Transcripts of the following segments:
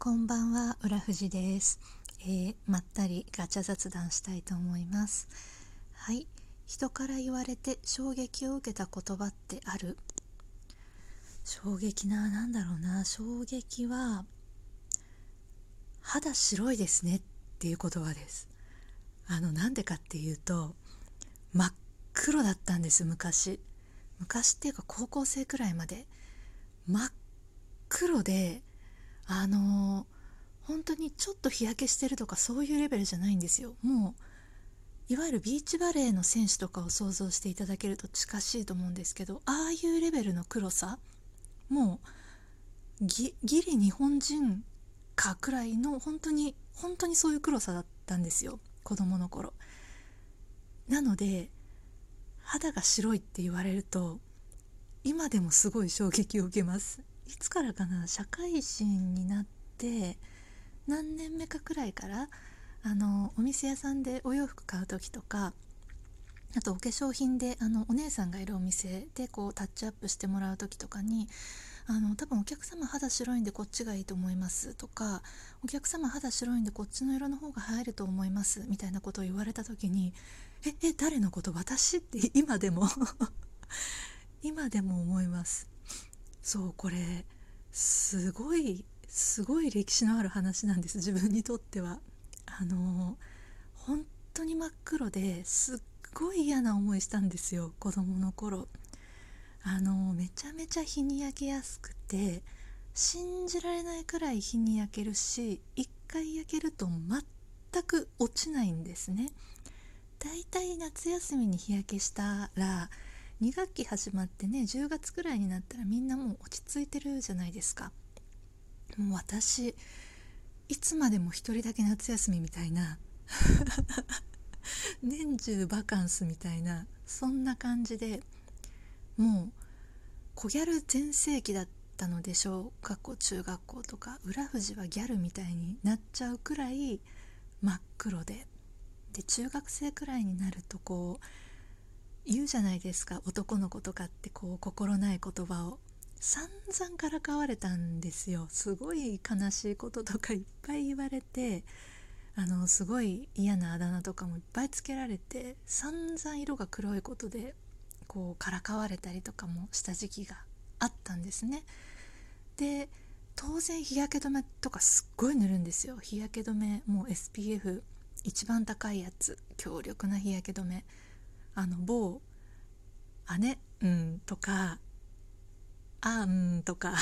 こんばんは、浦富です、えー、まったりガチャ雑談したいと思います。はい、人から言われて衝撃を受けた言葉ってある？衝撃な、なんだろうな、衝撃は、肌白いですねっていう言葉です。あの、なんでかっていうと、真っ黒だったんです、昔。昔っていうか高校生くらいまで。真っ黒で、あの本当にちょっと日焼けしてるとかそういうレベルじゃないんですよ。もういわゆるビーチバレーの選手とかを想像していただけると近しいと思うんですけどああいうレベルの黒さもうギリ日本人かくらいの本当に本当にそういう黒さだったんですよ。子供の頃。なので肌が白いって言われると今でもすごい衝撃を受けます。いつからかな社会人になって何年目かくらいからあのお店屋さんでお洋服買う時とかあとお化粧品であのお姉さんがいるお店でこうタッチアップしてもらう時とかにあの多分お客様肌白いんでこっちがいいと思いますとかお客様肌白いんでこっちの色の方が映えると思いますみたいなことを言われた時にええ誰のこと？私？って今でも 今でも思います。そうこれすごいすごい歴史のある話なんです自分にとっては。あの本当に真っ黒ですっごい嫌な思いしたんですよ子供の頃。あのめちゃめちゃ日に焼けやすくて信じられないくらい日に焼けるし一回焼けると全く落ちないんですね。だいたい夏休みに日焼けしたら2学期始まってね10月くらいになったらみんなもう落ち着いてるじゃないですか。もう私いつまでも一人だけ夏休みみたいな 年中バカンスみたいなそんな感じでもう小ギャル全盛期だったので小学校中学校とか浦富士はギャルみたいになっちゃうくらい真っ黒で。で中学生くらいになるとこう言うじゃないですか男の子とかってこう心ない言葉を。散々からかわれたんですよ。すごい悲しいこととかいっぱい言われてあのすごい嫌なあだ名とかもいっぱいつけられて散々色が黒いことでこうからかわれたりとかもした時期があったんですね。で当然日焼け止めとかすっごい塗るんですよ。日焼け止めもう SPF 一番高いやつ強力な日焼け止め。あの某姉うんとかあんとか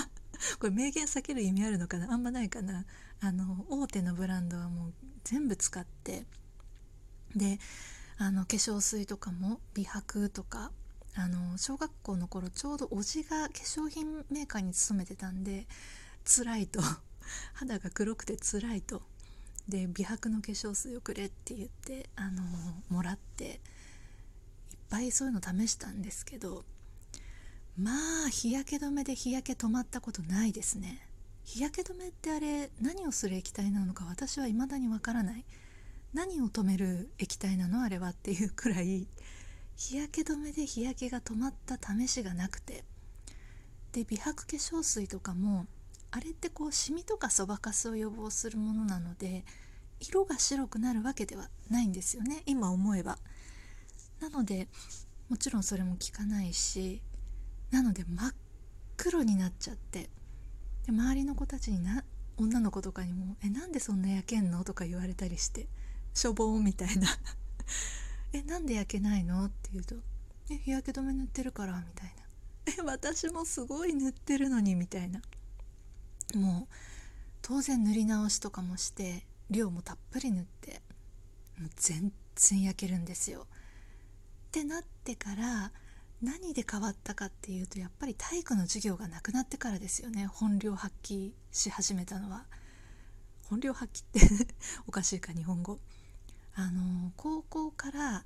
これ名言避ける意味あるのかな？あんまないかな？あの大手のブランドはもう全部使ってであの化粧水とかも美白とかあの小学校の頃ちょうどおじが化粧品メーカーに勤めてたんで辛いと 肌が黒くて辛いとで美白の化粧水をくれって言ってあのもらってぱいそういうの試したんですけどまあ日焼け止めで日焼け止まったことないですね。日焼け止めってあれ何をする液体なのか私は未だにわからない。何を止める液体なのあれはっていうくらい日焼け止めで日焼けが止まった試しがなくて。で美白化粧水とかもあれってこうシミとかそばかすを予防するものなので色が白くなるわけではないんですよね今思えば。なのでもちろんそれも効かないしなので真っ黒になっちゃってで周りの子たちにな女の子とかにも「えなんでそんな焼けんの?」とか言われたりして「しょぼーん」みたいな「えなんで焼けないの?」って言うと「え日焼け止め塗ってるから」みたいな「え私もすごい塗ってるのに」みたいなもう当然塗り直しとかもして量もたっぷり塗ってもう全然焼けるんですよってなってから何で変わったかっていうとやっぱり体育の授業がなくなってからですよね。本領発揮し始めたのは。本領発揮って おかしいか日本語。あの高校から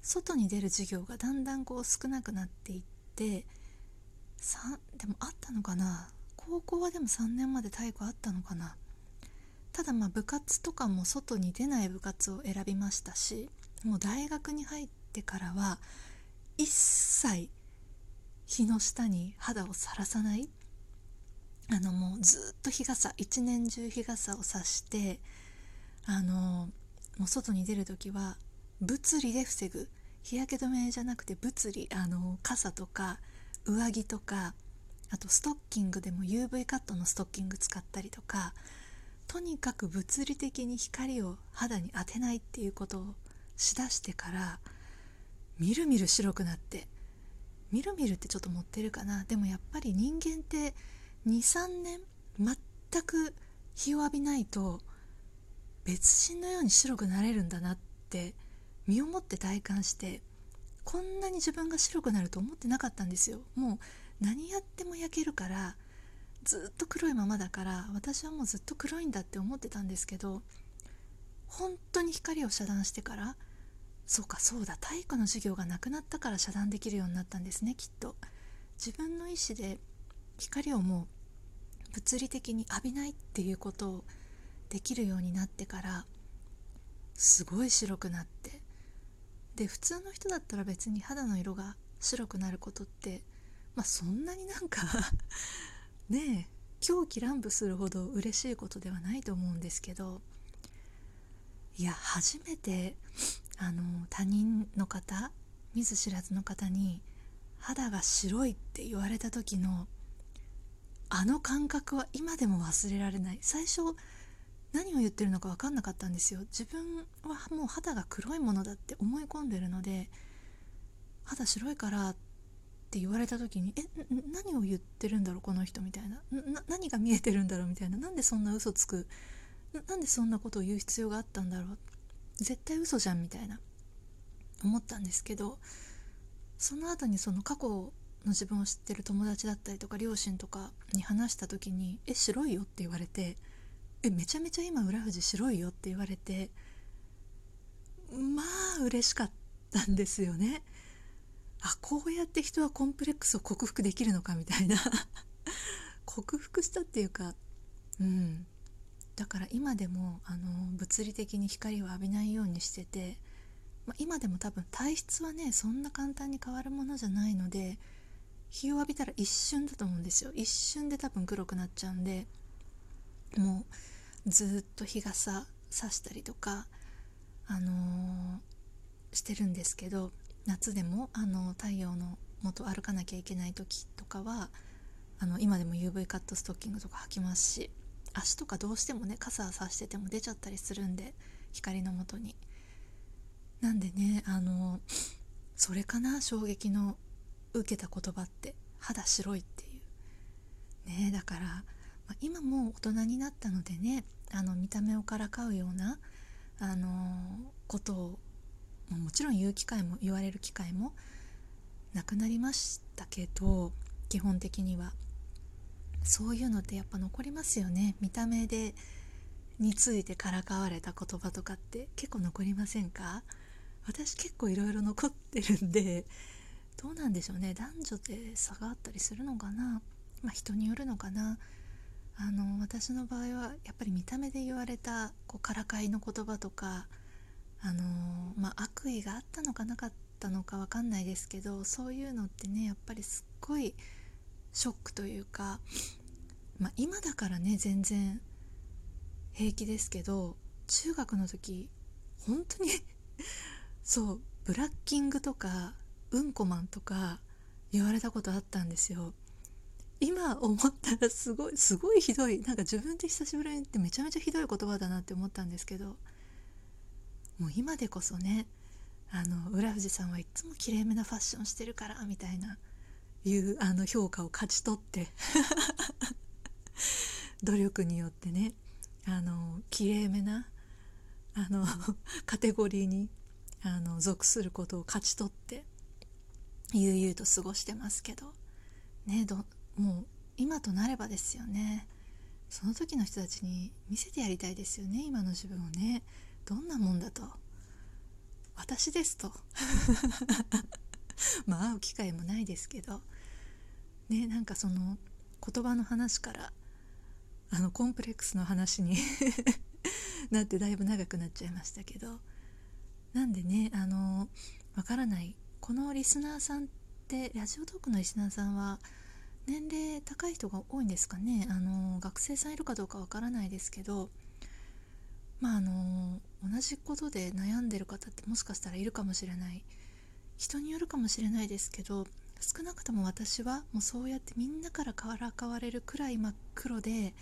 外に出る授業がだんだんこう少なくなっていってでもあったのかな。高校はでも3年まで体育あったのかな。ただまあ部活とかも外に出ない部活を選びましたしもう大学に入ってってからは一切日の下に肌をさらさない。あのもうずっと日傘一年中日傘を差してあのもう外に出る時は物理で防ぐ。日焼け止めじゃなくて物理あの傘とか上着とかあとストッキングでも UV カットのストッキング使ったりとかとにかく物理的に光を肌に当てないっていうことをしだしてからみるみる白くなってみるみるってちょっと持ってるかな。でもやっぱり人間って23年全く日を浴びないと別人のように白くなれるんだなって身をもって体感してこんなに自分が白くなると思ってなかったんですよ。もう何やっても焼けるからずっと黒いままだから私はもうずっと黒いんだって思ってたんですけど本当に光を遮断してからそうかそうだ。体育の授業がなくなったから遮断できるようになったんですねきっと。自分の意思で光をもう物理的に浴びないっていうことをできるようになってからすごい白くなって。で普通の人だったら別に肌の色が白くなることってまあそんなになんか ねえ狂気乱舞するほど嬉しいことではないと思うんですけどいや初めてあの他人の方見ず知らずの方に肌が白いって言われた時のあの感覚は今でも忘れられない。最初何を言ってるのか分かんなかったんですよ。自分はもう肌が黒いものだって思い込んでるので肌白いからって言われた時にえ何を言ってるんだろうこの人みたいな。何が見えてるんだろうみたいな。なんでそんな嘘つく？なんでそんなことを言う必要があったんだろう？絶対嘘じゃんみたいな。思ったんですけどその後にその過去の自分を知ってる友達だったりとか両親とかに話した時に「え白いよ」って言われてえめちゃめちゃ今裏富士白いよって言われてまあ嬉しかったんですよね。あこうやって人はコンプレックスを克服できるのかみたいな。克服したっていうかうん。だから今でもあの物理的に光を浴びないようにしてて、まあ、今でも多分体質はねそんな簡単に変わるものじゃないので日を浴びたら一瞬だと思うんですよ。一瞬で多分黒くなっちゃうんでもうずっと日傘さしたりとか、あのー、してるんですけど夏でも、あの太陽の元歩かなきゃいけない時とかはあの今でも UV カットストッキングとか履きますし。足とかどうしてもね傘さしてても出ちゃったりするんで光のもとに。なんでねあのそれかな衝撃の受けた言葉って肌白いっていうねだからまあ、今も大人になったのでねあの見た目をからかうような、あの、ことをもちろん言う機会も言われる機会もなくなりましたけど基本的にはそういうのってやっぱ残りますよね。見た目でについてからかわれた言葉とかって結構残りませんか？私結構いろいろ残ってるんでどうなんでしょうね。男女で差があったりするのかな？まあ人によるのかな？あの私の場合はやっぱり見た目で言われたこうからかいの言葉とかあの、まあ、悪意があったのかなかったのか分かんないですけどそういうのってねやっぱりすっごいショックというか、まあ、今だからね全然平気ですけど中学の時本当に そうブラッキングとかうんこマンとか言われたことあったんですよ。今思ったらすごいすごいひどいなんか自分で久しぶりにってめちゃめちゃひどい言葉だなって思ったんですけどもう今でこそねあの浦富士さんはいつもきれいめなファッションしてるからみたいないうあの評価を勝ち取って 努力によってねあのきれいめなあの カテゴリーにあの属することを勝ち取って悠々と過ごしてますけどねどもう今となればですよね。その時の人たちに見せてやりたいですよね今の自分をね。どんなもんだと。私ですと。まあ会う機会もないですけど。ねなんかその言葉の話からあのコンプレックスの話に なってだいぶ長くなっちゃいましたけどなんでねあのわからないこのリスナーさんってラジオトークのリスナーさんは年齢高い人が多いんですかねあの学生さんいるかどうかわからないですけどまああの同じことで悩んでる方ってもしかしたらいるかもしれない。人によるかもしれないですけど少なくとも私はもうそうやってみんなからからかわれるくらい真っ黒で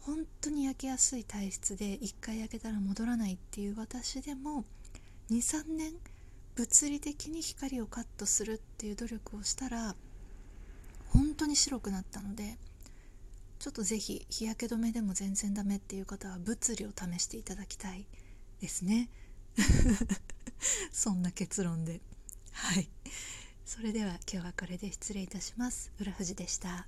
本当に焼けやすい体質で1回焼けたら戻らないっていう私でも23年物理的に光をカットするっていう努力をしたら本当に白くなったのでちょっとぜひ日焼け止めでも全然ダメっていう方は物理を試していただきたいですね。そんな結論で。はい。それでは今日はこれで失礼いたします。浦富士でした。